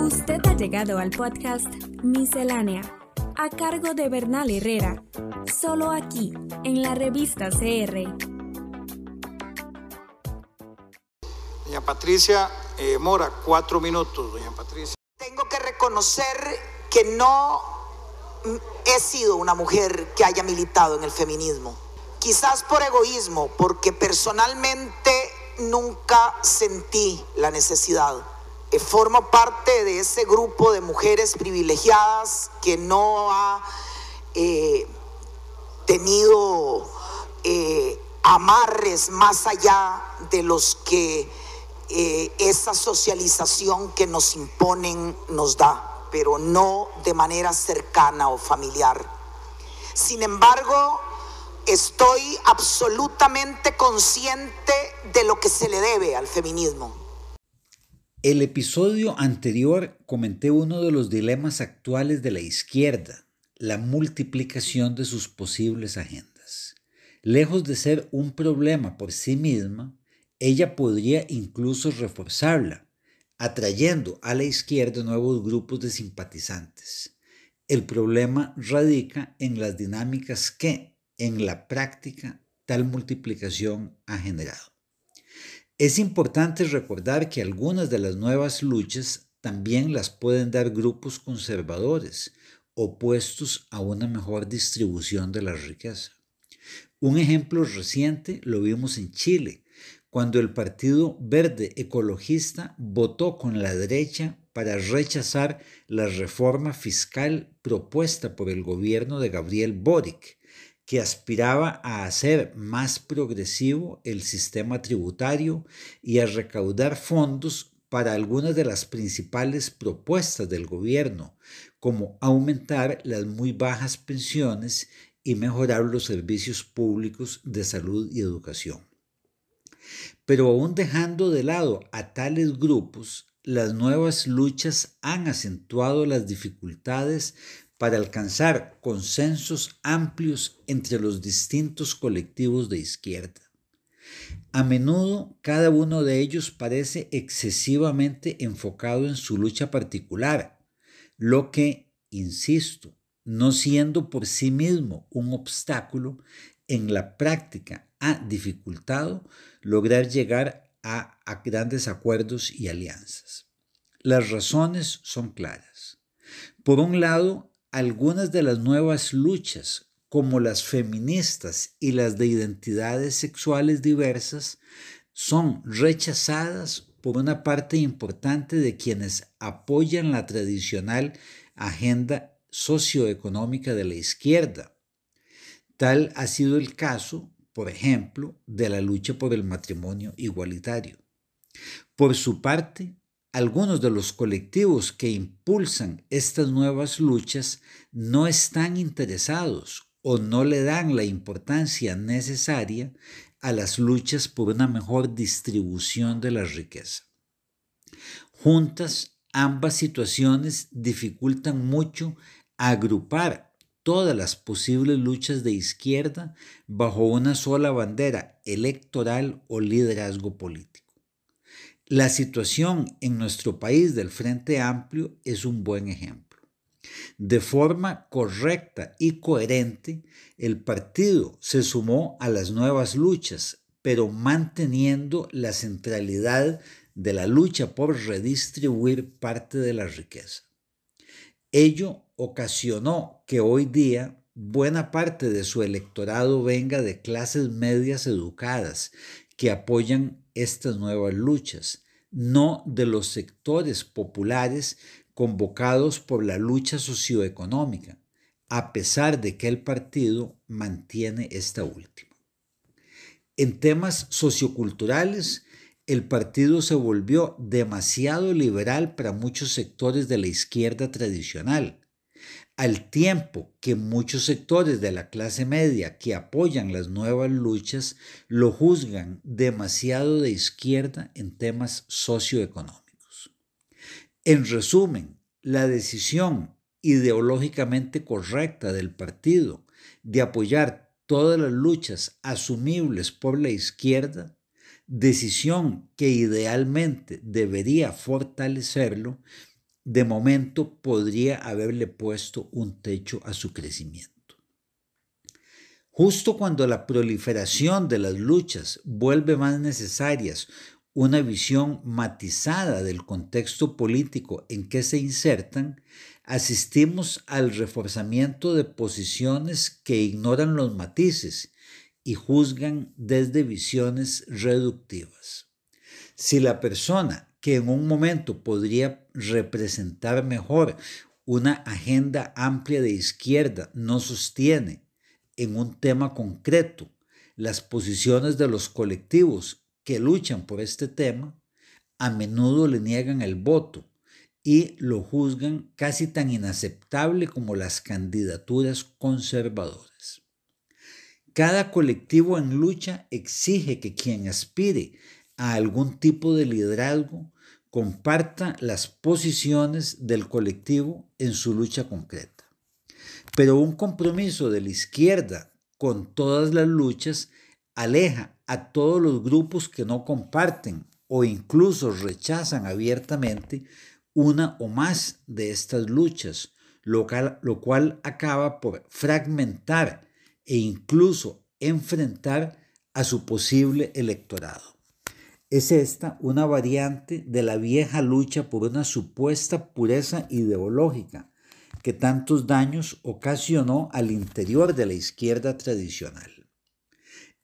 Usted ha llegado al podcast Miscelánea, a cargo de Bernal Herrera, solo aquí, en la revista CR. Doña Patricia eh, Mora, cuatro minutos, doña Patricia. Tengo que reconocer que no he sido una mujer que haya militado en el feminismo. Quizás por egoísmo, porque personalmente nunca sentí la necesidad. Eh, formo parte de ese grupo de mujeres privilegiadas que no ha eh, tenido eh, amarres más allá de los que esa socialización que nos imponen nos da, pero no de manera cercana o familiar. Sin embargo, estoy absolutamente consciente de lo que se le debe al feminismo. El episodio anterior comenté uno de los dilemas actuales de la izquierda, la multiplicación de sus posibles agendas. Lejos de ser un problema por sí misma, ella podría incluso reforzarla, atrayendo a la izquierda nuevos grupos de simpatizantes. El problema radica en las dinámicas que, en la práctica tal multiplicación ha generado. Es importante recordar que algunas de las nuevas luchas también las pueden dar grupos conservadores opuestos a una mejor distribución de la riqueza. Un ejemplo reciente lo vimos en Chile, cuando el Partido Verde Ecologista votó con la derecha para rechazar la reforma fiscal propuesta por el gobierno de Gabriel Boric, que aspiraba a hacer más progresivo el sistema tributario y a recaudar fondos para algunas de las principales propuestas del gobierno, como aumentar las muy bajas pensiones y mejorar los servicios públicos de salud y educación. Pero aún dejando de lado a tales grupos, las nuevas luchas han acentuado las dificultades para alcanzar consensos amplios entre los distintos colectivos de izquierda. A menudo cada uno de ellos parece excesivamente enfocado en su lucha particular, lo que, insisto, no siendo por sí mismo un obstáculo, en la práctica ha dificultado lograr llegar a, a grandes acuerdos y alianzas. Las razones son claras. Por un lado, algunas de las nuevas luchas, como las feministas y las de identidades sexuales diversas, son rechazadas por una parte importante de quienes apoyan la tradicional agenda socioeconómica de la izquierda. Tal ha sido el caso, por ejemplo, de la lucha por el matrimonio igualitario. Por su parte, algunos de los colectivos que impulsan estas nuevas luchas no están interesados o no le dan la importancia necesaria a las luchas por una mejor distribución de la riqueza. Juntas, ambas situaciones dificultan mucho agrupar todas las posibles luchas de izquierda bajo una sola bandera electoral o liderazgo político. La situación en nuestro país del Frente Amplio es un buen ejemplo. De forma correcta y coherente, el partido se sumó a las nuevas luchas, pero manteniendo la centralidad de la lucha por redistribuir parte de la riqueza. Ello ocasionó que hoy día buena parte de su electorado venga de clases medias educadas que apoyan estas nuevas luchas, no de los sectores populares convocados por la lucha socioeconómica, a pesar de que el partido mantiene esta última. En temas socioculturales, el partido se volvió demasiado liberal para muchos sectores de la izquierda tradicional, al tiempo que muchos sectores de la clase media que apoyan las nuevas luchas lo juzgan demasiado de izquierda en temas socioeconómicos. En resumen, la decisión ideológicamente correcta del partido de apoyar todas las luchas asumibles por la izquierda decisión que idealmente debería fortalecerlo, de momento podría haberle puesto un techo a su crecimiento. Justo cuando la proliferación de las luchas vuelve más necesarias una visión matizada del contexto político en que se insertan, asistimos al reforzamiento de posiciones que ignoran los matices y juzgan desde visiones reductivas. Si la persona que en un momento podría representar mejor una agenda amplia de izquierda no sostiene en un tema concreto las posiciones de los colectivos que luchan por este tema, a menudo le niegan el voto y lo juzgan casi tan inaceptable como las candidaturas conservadoras. Cada colectivo en lucha exige que quien aspire a algún tipo de liderazgo comparta las posiciones del colectivo en su lucha concreta. Pero un compromiso de la izquierda con todas las luchas aleja a todos los grupos que no comparten o incluso rechazan abiertamente una o más de estas luchas, lo cual, acaba por fragmentar e incluso enfrentar a su posible electorado. Es esta una variante de la vieja lucha por una supuesta pureza ideológica que tantos daños ocasionó al interior de la izquierda tradicional.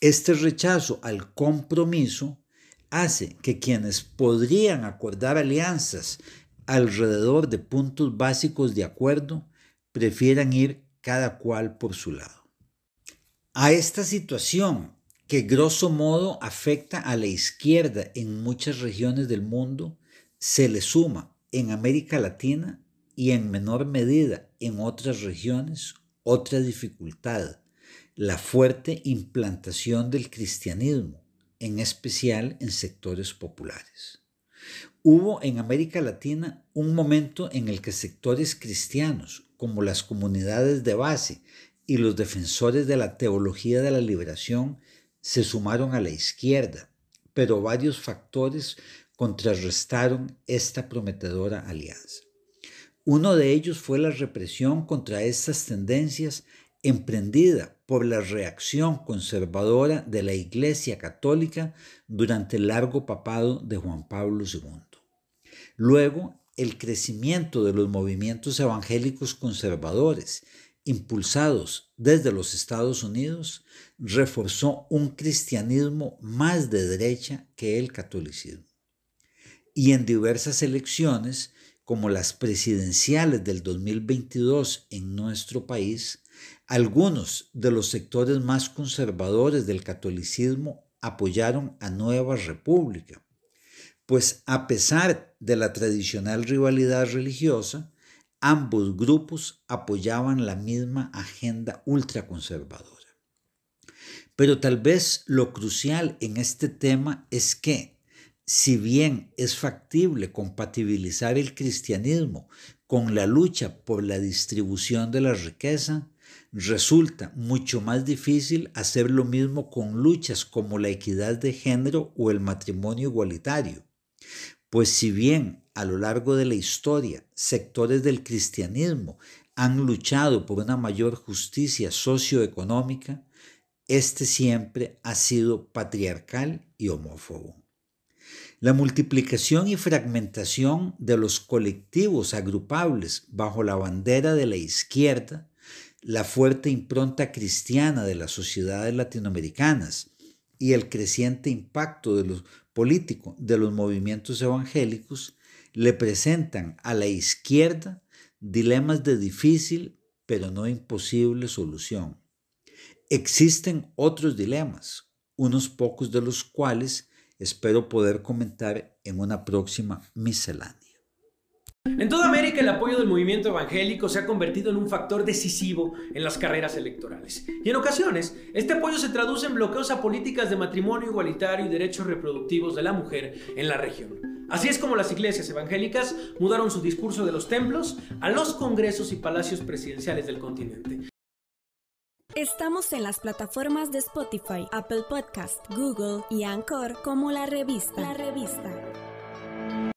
Este rechazo al compromiso hace que quienes podrían acordar alianzas alrededor de puntos básicos de acuerdo, prefieran ir cada cual por su lado. A esta situación, que grosso modo afecta a la izquierda en muchas regiones del mundo, se le suma en América Latina y en menor medida en otras regiones otra dificultad, la fuerte implantación del cristianismo, en especial en sectores populares. Hubo en América Latina un momento en el que sectores cristianos, como las comunidades de base y los defensores de la teología de la liberación, se sumaron a la izquierda, pero varios factores contrarrestaron esta prometedora alianza. Uno de ellos fue la represión contra estas tendencias emprendida por la reacción conservadora de la Iglesia Católica durante el largo papado de Juan Pablo II. Luego, el crecimiento de los movimientos evangélicos conservadores, impulsados desde los Estados Unidos, reforzó un cristianismo más de derecha que el catolicismo. Y en diversas elecciones, como las presidenciales del 2022 en nuestro país, algunos de los sectores más conservadores del catolicismo apoyaron a Nueva República, pues a pesar de la tradicional rivalidad religiosa, ambos grupos apoyaban la misma agenda ultraconservadora. Pero tal vez lo crucial en este tema es que, si bien es factible compatibilizar el cristianismo con la lucha por la distribución de la riqueza, resulta mucho más difícil hacer lo mismo con luchas como la equidad de género o el matrimonio igualitario pues si bien a lo largo de la historia sectores del cristianismo han luchado por una mayor justicia socioeconómica, este siempre ha sido patriarcal y homófobo. La multiplicación y fragmentación de los colectivos agrupables bajo la bandera de la izquierda, la fuerte impronta cristiana de las sociedades latinoamericanas y el creciente impacto de los político de los movimientos evangélicos le presentan a la izquierda dilemas de difícil pero no imposible solución. Existen otros dilemas, unos pocos de los cuales espero poder comentar en una próxima miscelánea. En toda América el apoyo del movimiento evangélico se ha convertido en un factor decisivo en las carreras electorales. Y en ocasiones, este apoyo se traduce en bloqueos a políticas de matrimonio igualitario y derechos reproductivos de la mujer en la región. Así es como las iglesias evangélicas mudaron su discurso de los templos a los congresos y palacios presidenciales del continente. Estamos en las plataformas de Spotify, Apple Podcast, Google y Anchor como la revista. La revista.